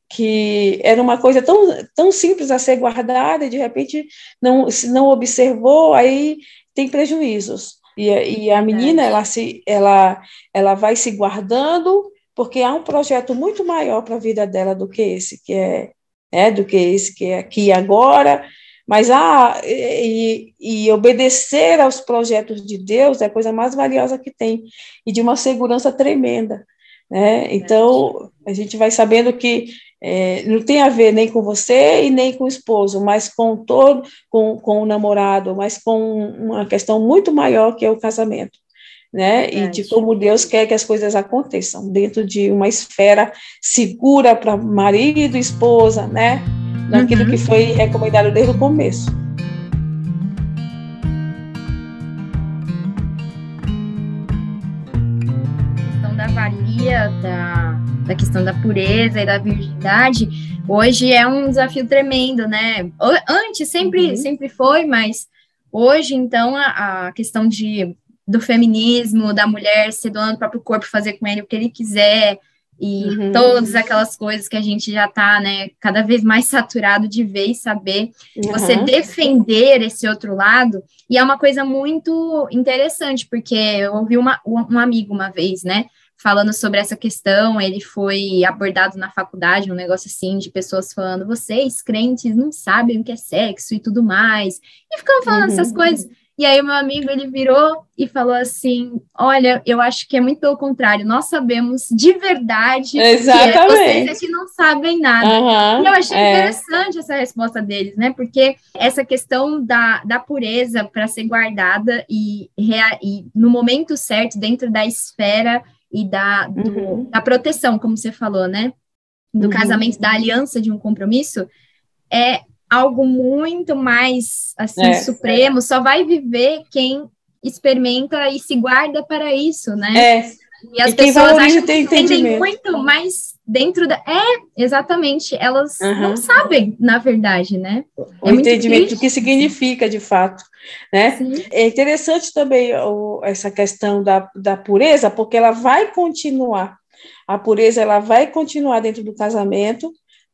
que era uma coisa tão, tão simples a ser guardada e de repente não se não observou, aí tem prejuízos. E, e a menina, ela, se, ela, ela vai se guardando, porque há um projeto muito maior para a vida dela do que esse, que é, é do que esse que é aqui agora, mas ah, e, e, obedecer aos projetos de Deus é a coisa mais valiosa que tem, e de uma segurança tremenda. Né? Então, a gente vai sabendo que é, não tem a ver nem com você e nem com o esposo, mas com todo, com, com o namorado, mas com uma questão muito maior que é o casamento, né? E de como Deus quer que as coisas aconteçam dentro de uma esfera segura para marido e esposa, né? Naquilo uhum. que foi recomendado desde o começo. questão da valia da da questão da pureza e da virgindade, hoje é um desafio tremendo, né? Antes sempre, uhum. sempre foi, mas hoje, então, a, a, questão de, do feminismo, da mulher se doando o próprio corpo, fazer com ele o que ele quiser, e uhum. todas aquelas coisas que a gente já está, né, cada vez mais saturado de ver e saber, uhum. você defender esse outro lado, e é uma coisa muito interessante, porque eu ouvi uma, um amigo uma vez, né, falando sobre essa questão, ele foi abordado na faculdade, um negócio assim, de pessoas falando, vocês, crentes, não sabem o que é sexo e tudo mais, e ficando falando uhum. essas coisas. E aí o meu amigo, ele virou e falou assim, olha, eu acho que é muito pelo contrário, nós sabemos de verdade Exatamente. que vocês não sabem nada. Uhum, e eu achei é. interessante essa resposta deles, né, porque essa questão da, da pureza para ser guardada e, e no momento certo, dentro da esfera e da, do, uhum. da proteção, como você falou, né? Do uhum. casamento, da aliança de um compromisso, é algo muito mais assim é, supremo. É. Só vai viver quem experimenta e se guarda para isso, né? É. E as e pessoas acham que entendem muito, mas dentro da. É, exatamente, elas uhum. não sabem, na verdade, né? O é entendimento do que significa, de fato. Né? É interessante também o, essa questão da, da pureza, porque ela vai continuar. A pureza ela vai continuar dentro do casamento,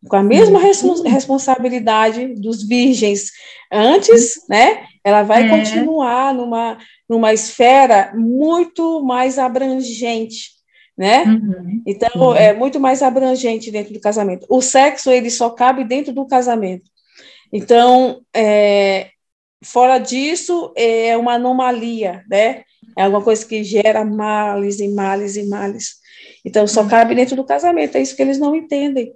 com a mesma uhum. responsabilidade dos virgens antes, né? Ela vai é. continuar numa, numa esfera muito mais abrangente, né? Uhum. Então, uhum. é muito mais abrangente dentro do casamento. O sexo, ele só cabe dentro do casamento. Então, é, fora disso, é uma anomalia, né? É alguma coisa que gera males e males e males. Então, só uhum. cabe dentro do casamento, é isso que eles não entendem.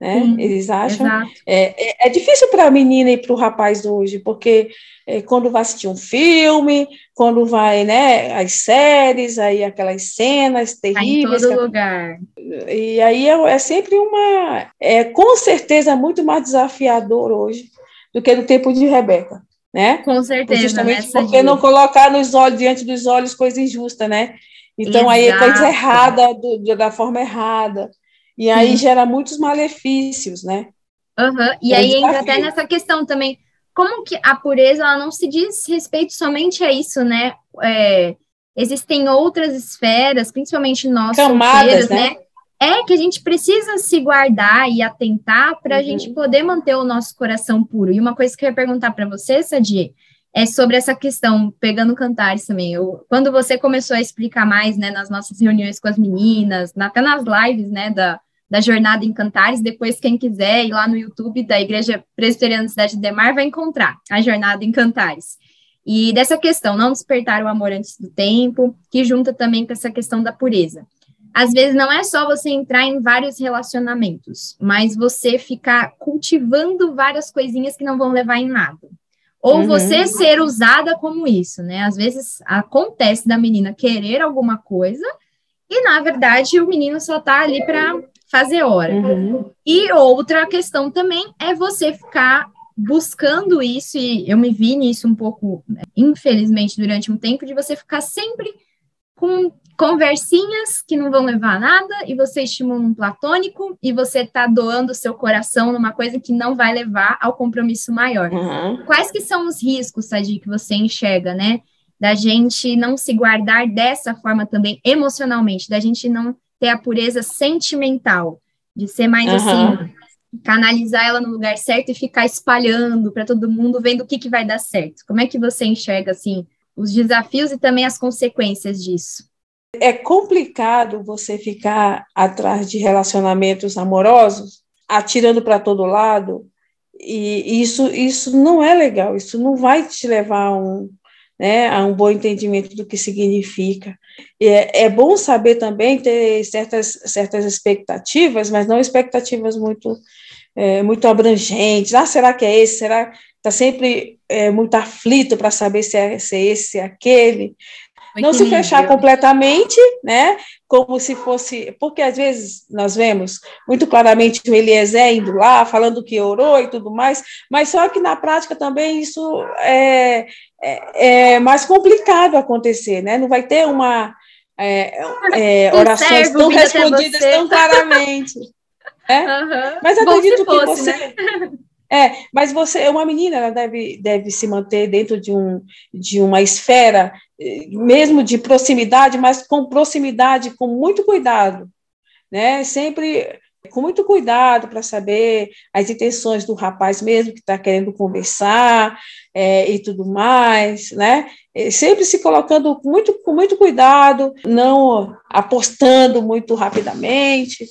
Né? Sim, Eles acham. É, é, é, difícil para a menina e para o rapaz hoje, porque é, quando vai assistir um filme, quando vai, né, as séries, aí aquelas cenas terríveis. Tá em todo lugar. E aí é, é, sempre uma. É com certeza muito mais desafiador hoje do que no tempo de Rebeca. Né? Com certeza. Justamente porque dia. não colocar nos olhos, diante dos olhos, coisa injusta, né? Então, Exato. aí é coisa errada, do, da forma errada. E aí Sim. gera muitos malefícios, né? Uhum. E é aí entra até nessa questão também, como que a pureza ela não se diz respeito somente a isso, né? É, existem outras esferas, principalmente nós Camadas, né? né? É que a gente precisa se guardar e atentar para a uhum. gente poder manter o nosso coração puro. E uma coisa que eu ia perguntar para você, Sadi, é sobre essa questão, pegando cantares também. Eu, quando você começou a explicar mais, né, nas nossas reuniões com as meninas, até nas lives, né, da, da Jornada em Cantares. Depois, quem quiser ir lá no YouTube da Igreja Presbiteriana da Cidade de Demar vai encontrar a Jornada em Cantares. E dessa questão, não despertar o amor antes do tempo, que junta também com essa questão da pureza. Às vezes não é só você entrar em vários relacionamentos, mas você ficar cultivando várias coisinhas que não vão levar em nada. Ou uhum. você ser usada como isso, né? Às vezes acontece da menina querer alguma coisa e, na verdade, o menino só tá ali para fazer hora. Uhum. E outra questão também é você ficar buscando isso, e eu me vi nisso um pouco, infelizmente, durante um tempo, de você ficar sempre com conversinhas que não vão levar a nada e você estimula um platônico e você está doando seu coração numa coisa que não vai levar ao compromisso maior. Uhum. Quais que são os riscos, Sadi, que você enxerga, né? Da gente não se guardar dessa forma também emocionalmente, da gente não ter a pureza sentimental, de ser mais uhum. assim, canalizar ela no lugar certo e ficar espalhando para todo mundo, vendo o que, que vai dar certo. Como é que você enxerga, assim, os desafios e também as consequências disso? É complicado você ficar atrás de relacionamentos amorosos, atirando para todo lado, e isso, isso não é legal, isso não vai te levar a um, né, a um bom entendimento do que significa. É, é bom saber também ter certas, certas expectativas, mas não expectativas muito, é, muito abrangentes. Ah, será que é esse? Será está sempre é, muito aflito para saber se é, se é esse, se é aquele não se fechar completamente, né? Como se fosse, porque às vezes nós vemos muito claramente o Eliezer indo lá, falando que orou e tudo mais, mas só que na prática também isso é, é, é mais complicado acontecer, né? Não vai ter uma é, é, orações tão respondidas tão claramente. Né? (laughs) Uhum. Mas acredito que fosse, você. Né? (laughs) É, mas você, uma menina, ela deve, deve se manter dentro de, um, de uma esfera, eh, mesmo de proximidade, mas com proximidade, com muito cuidado, né? Sempre com muito cuidado para saber as intenções do rapaz mesmo que está querendo conversar é, e tudo mais, né? Sempre se colocando muito, com muito cuidado, não apostando muito rapidamente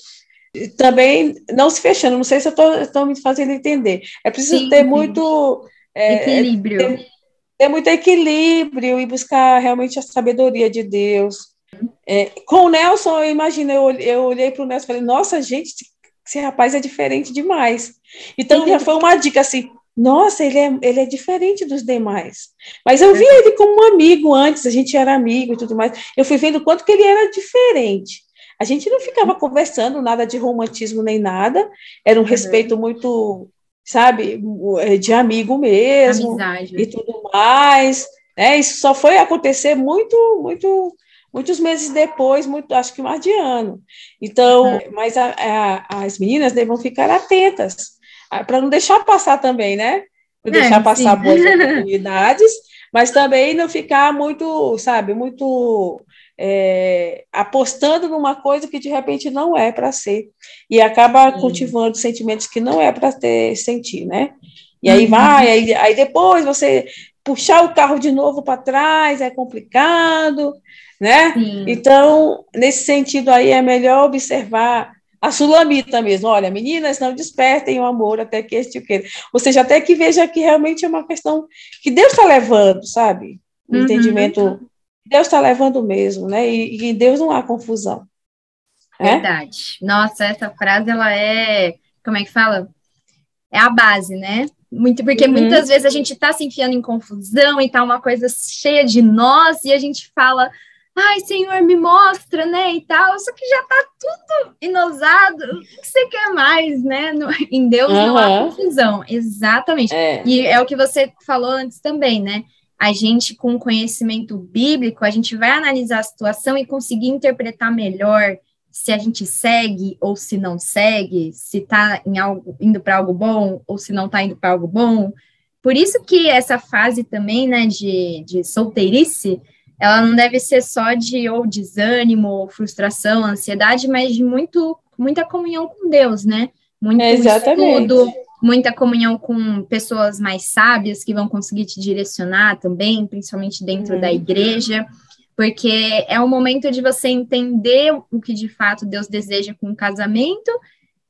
também não se fechando. Não sei se eu estou me fazendo entender. É preciso sim, ter sim. muito é, equilíbrio. Ter, ter, muito equilíbrio e buscar realmente a sabedoria de Deus. É, com o Nelson, eu imagino, eu, eu olhei para o Nelson e falei, nossa, gente, esse rapaz é diferente demais. Então já foi uma dica assim, nossa, ele é, ele é diferente dos demais. Mas eu vi ele como um amigo antes, a gente era amigo e tudo mais. Eu fui vendo quanto que ele era diferente. A gente não ficava conversando nada de romantismo nem nada, era um uhum. respeito muito, sabe, é, de amigo mesmo Amizade. e tudo mais. Né? Isso só foi acontecer muito, muito, muitos meses depois, muito, acho que mais de ano. Então, uhum. mas a, a, as meninas devem ficar atentas para não deixar passar também, né? Não é, deixar passar sim. boas (laughs) oportunidades, mas também não ficar muito, sabe, muito é, apostando numa coisa que de repente não é para ser, e acaba cultivando sentimentos que não é para ter sentir, né? E aí uhum. vai, aí, aí depois você puxar o carro de novo para trás é complicado, né? Sim. Então, nesse sentido aí, é melhor observar a sulamita mesmo. Olha, meninas, não despertem o amor até que este queira. Ou seja, até que veja que realmente é uma questão que Deus está levando, sabe? O uhum. entendimento Deus está levando mesmo, né? E, e, em Deus não há confusão. Né? Verdade. Nossa, essa frase ela é, como é que fala? É a base, né? Muito, porque uhum. muitas vezes a gente está se enfiando em confusão e tá uma coisa cheia de nós e a gente fala, ai, Senhor, me mostra, né, e tal, só que já tá tudo inosado, o que você quer mais, né? No, em Deus uhum. não há confusão, exatamente. É. E é o que você falou antes também, né? A gente, com conhecimento bíblico, a gente vai analisar a situação e conseguir interpretar melhor se a gente segue ou se não segue, se está indo para algo bom ou se não está indo para algo bom. Por isso que essa fase também, né, de, de solteirice, ela não deve ser só de ou desânimo, ou frustração, ansiedade, mas de muito, muita comunhão com Deus, né? Muito é estudo, muita comunhão com pessoas mais sábias que vão conseguir te direcionar também, principalmente dentro uhum. da igreja, porque é o momento de você entender o que de fato Deus deseja com o casamento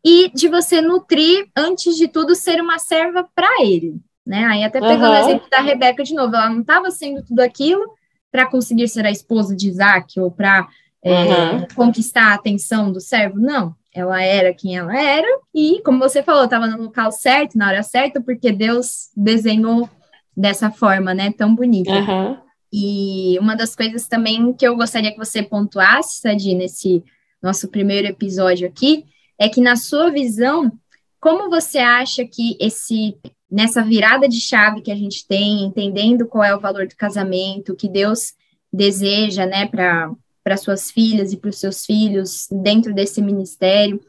e de você nutrir, antes de tudo, ser uma serva para Ele. Né? Aí, até pegando uhum. o exemplo da Rebeca de novo, ela não estava sendo tudo aquilo para conseguir ser a esposa de Isaac ou para é, uhum. conquistar a atenção do servo, não ela era quem ela era, e como você falou, estava no local certo, na hora certa, porque Deus desenhou dessa forma, né, tão bonita. Uhum. E uma das coisas também que eu gostaria que você pontuasse, Sadi, nesse nosso primeiro episódio aqui, é que na sua visão, como você acha que esse nessa virada de chave que a gente tem, entendendo qual é o valor do casamento, que Deus deseja, né, para para suas filhas e para os seus filhos dentro desse ministério,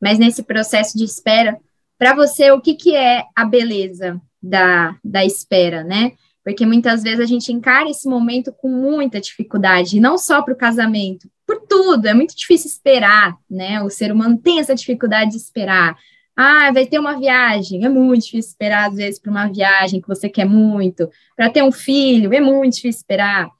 mas nesse processo de espera, para você, o que, que é a beleza da, da espera, né? Porque muitas vezes a gente encara esse momento com muita dificuldade, não só para o casamento, por tudo, é muito difícil esperar, né? O ser humano tem essa dificuldade de esperar. Ah, vai ter uma viagem, é muito difícil esperar, às vezes, para uma viagem que você quer muito. Para ter um filho, é muito difícil esperar.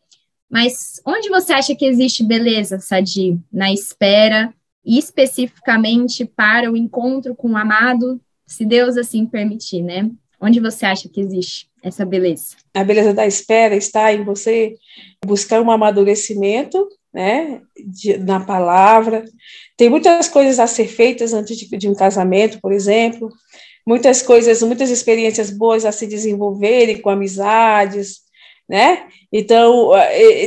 Mas onde você acha que existe beleza, Sadi? Na espera, especificamente para o encontro com o amado, se Deus assim permitir, né? Onde você acha que existe essa beleza? A beleza da espera está em você buscar um amadurecimento, né, de, na palavra. Tem muitas coisas a ser feitas antes de, de um casamento, por exemplo. Muitas coisas, muitas experiências boas a se desenvolverem com amizades, né? Então,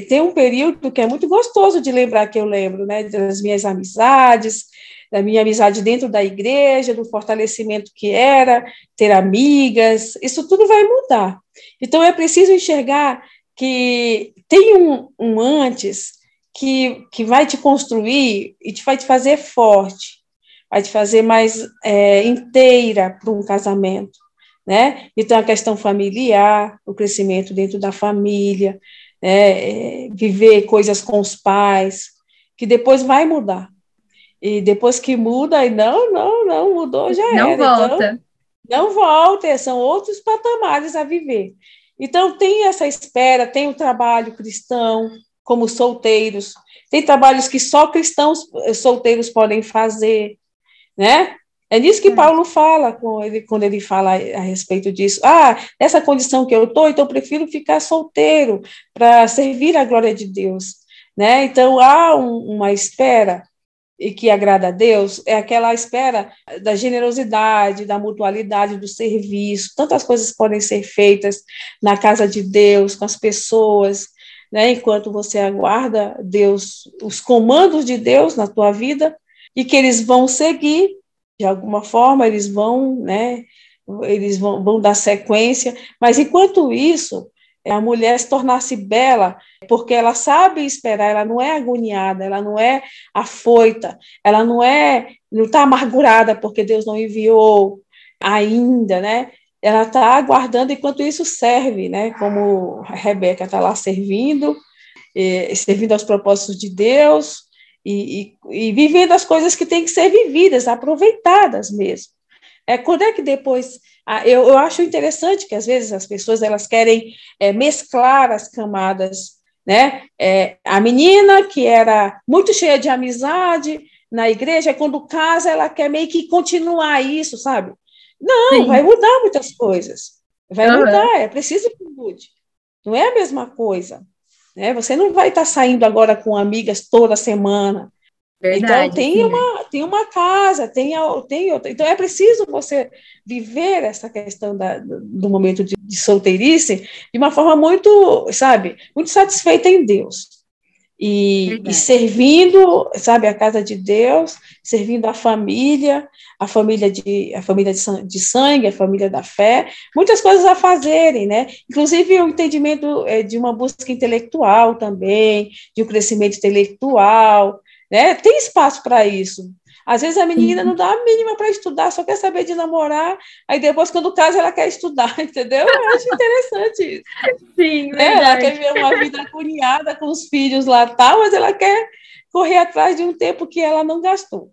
tem um período que é muito gostoso de lembrar que eu lembro, né, das minhas amizades, da minha amizade dentro da igreja, do fortalecimento que era, ter amigas, isso tudo vai mudar. Então, é preciso enxergar que tem um, um antes que, que vai te construir e te, vai te fazer forte, vai te fazer mais é, inteira para um casamento né? Então, a questão familiar, o crescimento dentro da família, né? É, viver coisas com os pais, que depois vai mudar. E depois que muda, e não, não, não, mudou, já não era. Não então, volta. Então, não volta, são outros patamares a viver. Então, tem essa espera, tem o trabalho cristão, como solteiros, tem trabalhos que só cristãos eh, solteiros podem fazer, né? É nisso que é. Paulo fala ele, quando ele fala a respeito disso. Ah, essa condição que eu estou, então eu prefiro ficar solteiro para servir a glória de Deus. Né? Então há um, uma espera e que agrada a Deus, é aquela espera da generosidade, da mutualidade, do serviço. Tantas coisas podem ser feitas na casa de Deus, com as pessoas, né? enquanto você aguarda Deus, os comandos de Deus na tua vida, e que eles vão seguir de alguma forma eles vão, né, eles vão, vão dar sequência, mas enquanto isso, a mulher se tornar-se bela, porque ela sabe esperar, ela não é agoniada, ela não é afoita, ela não é, não está amargurada porque Deus não enviou ainda, né? Ela está aguardando enquanto isso serve, né? Como a Rebeca está lá servindo, eh, servindo aos propósitos de Deus, e, e, e vivendo as coisas que têm que ser vividas, aproveitadas mesmo. É, quando é que depois. Ah, eu, eu acho interessante que às vezes as pessoas elas querem é, mesclar as camadas. Né? É, a menina que era muito cheia de amizade na igreja, quando casa, ela quer meio que continuar isso, sabe? Não, Sim. vai mudar muitas coisas. Vai mudar, é preciso que mude. Não é a mesma coisa. Né? Você não vai estar saindo agora com amigas toda semana. Verdade, então tem uma, tem uma casa, tem, tem outra. Então é preciso você viver essa questão da, do momento de, de solteirice de uma forma muito, sabe, muito satisfeita em Deus e, e, servindo, sabe, a casa de Deus, servindo a família, a família de a família de sangue, a família da fé, muitas coisas a fazerem, né? Inclusive o entendimento é, de uma busca intelectual também, de um crescimento intelectual, né? Tem espaço para isso. Às vezes a menina uhum. não dá a mínima para estudar, só quer saber de namorar, aí depois, quando casa, ela quer estudar, (laughs) entendeu? Eu acho interessante isso. Sim, né? Ela quer ver uma vida cunhada com os filhos lá tal, mas ela quer correr atrás de um tempo que ela não gastou.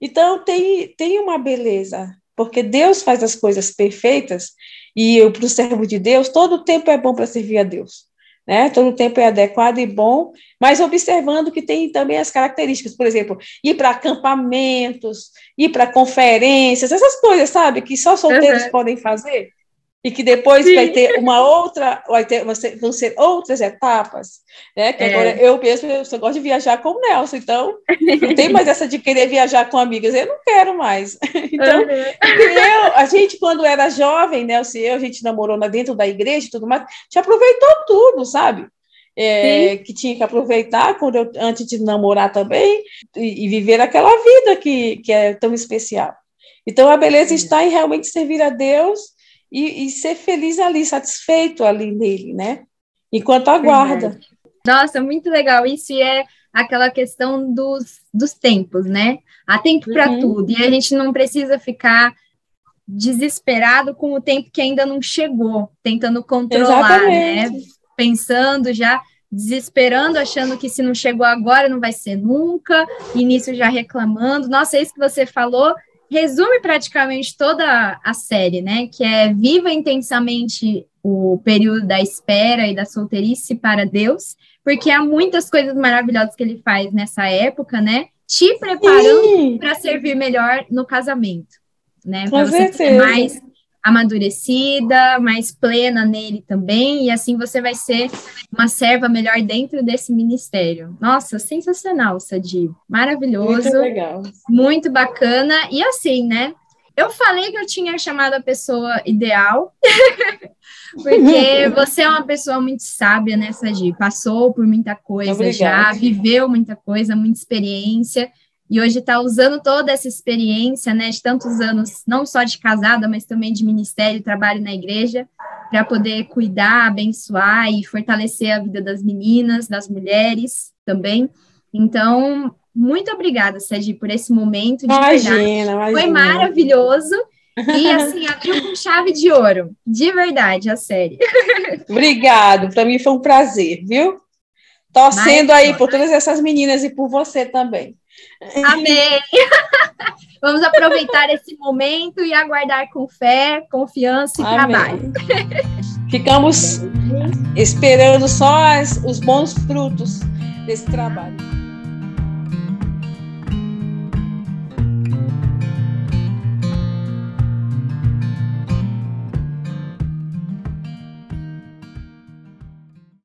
Então, tem, tem uma beleza, porque Deus faz as coisas perfeitas, e para o servo de Deus, todo o tempo é bom para servir a Deus né? Todo o tempo é adequado e bom, mas observando que tem também as características, por exemplo, ir para acampamentos, ir para conferências, essas coisas, sabe, que só solteiros uhum. podem fazer e que depois Sim. vai ter uma outra, vai ter, vão ser outras etapas, né? Que é. agora eu mesmo eu só gosto de viajar com o Nelson, então não tem mais essa de querer viajar com amigas, eu não quero mais. (laughs) Então, uhum. eu, a gente quando era jovem, Nelson e eu, a gente namorou dentro da igreja e tudo mais, te aproveitou tudo, sabe? É, que tinha que aproveitar quando eu, antes de namorar também e, e, viver aquela vida que, que é tão especial. Então a beleza está em realmente servir a Deus e, e ser feliz ali, satisfeito ali nele, né? Enquanto aguarda. Nossa, muito legal isso, e é aquela questão dos, dos tempos, né? Há tempo para uhum. tudo, e a gente não precisa ficar desesperado com o tempo que ainda não chegou, tentando controlar, né? Exatamente. né? Pensando já, desesperando, achando que se não chegou agora não vai ser nunca, início já reclamando. Nossa, é isso que você falou resume praticamente toda a série, né? Que é viva intensamente o período da espera e da solteirice para Deus, porque há muitas coisas maravilhosas que ele faz nessa época, né? Te preparando para servir melhor no casamento, né? Para você ser mais amadurecida, mais plena nele também, e assim você vai ser uma serva melhor dentro desse ministério. Nossa, sensacional, Sadi. Maravilhoso. Muito legal. Muito bacana. E assim, né? Eu falei que eu tinha chamado a pessoa ideal, (laughs) porque (laughs) você é uma pessoa muito sábia, né, Sadi? Passou por muita coisa Obrigada. já, viveu muita coisa, muita experiência e hoje está usando toda essa experiência, né, de tantos anos, não só de casada, mas também de ministério, trabalho na igreja, para poder cuidar, abençoar e fortalecer a vida das meninas, das mulheres também. Então, muito obrigada, Sérgio, por esse momento. De imagina, imagina. Foi maravilhoso. E assim, abriu com chave de ouro. De verdade, a série. (laughs) Obrigado. Para mim foi um prazer, viu? Torcendo aí por todas essas meninas e por você também. Amém! (laughs) Vamos aproveitar esse momento e aguardar com fé, confiança e Amém. trabalho. Ficamos esperando só as, os bons frutos desse trabalho.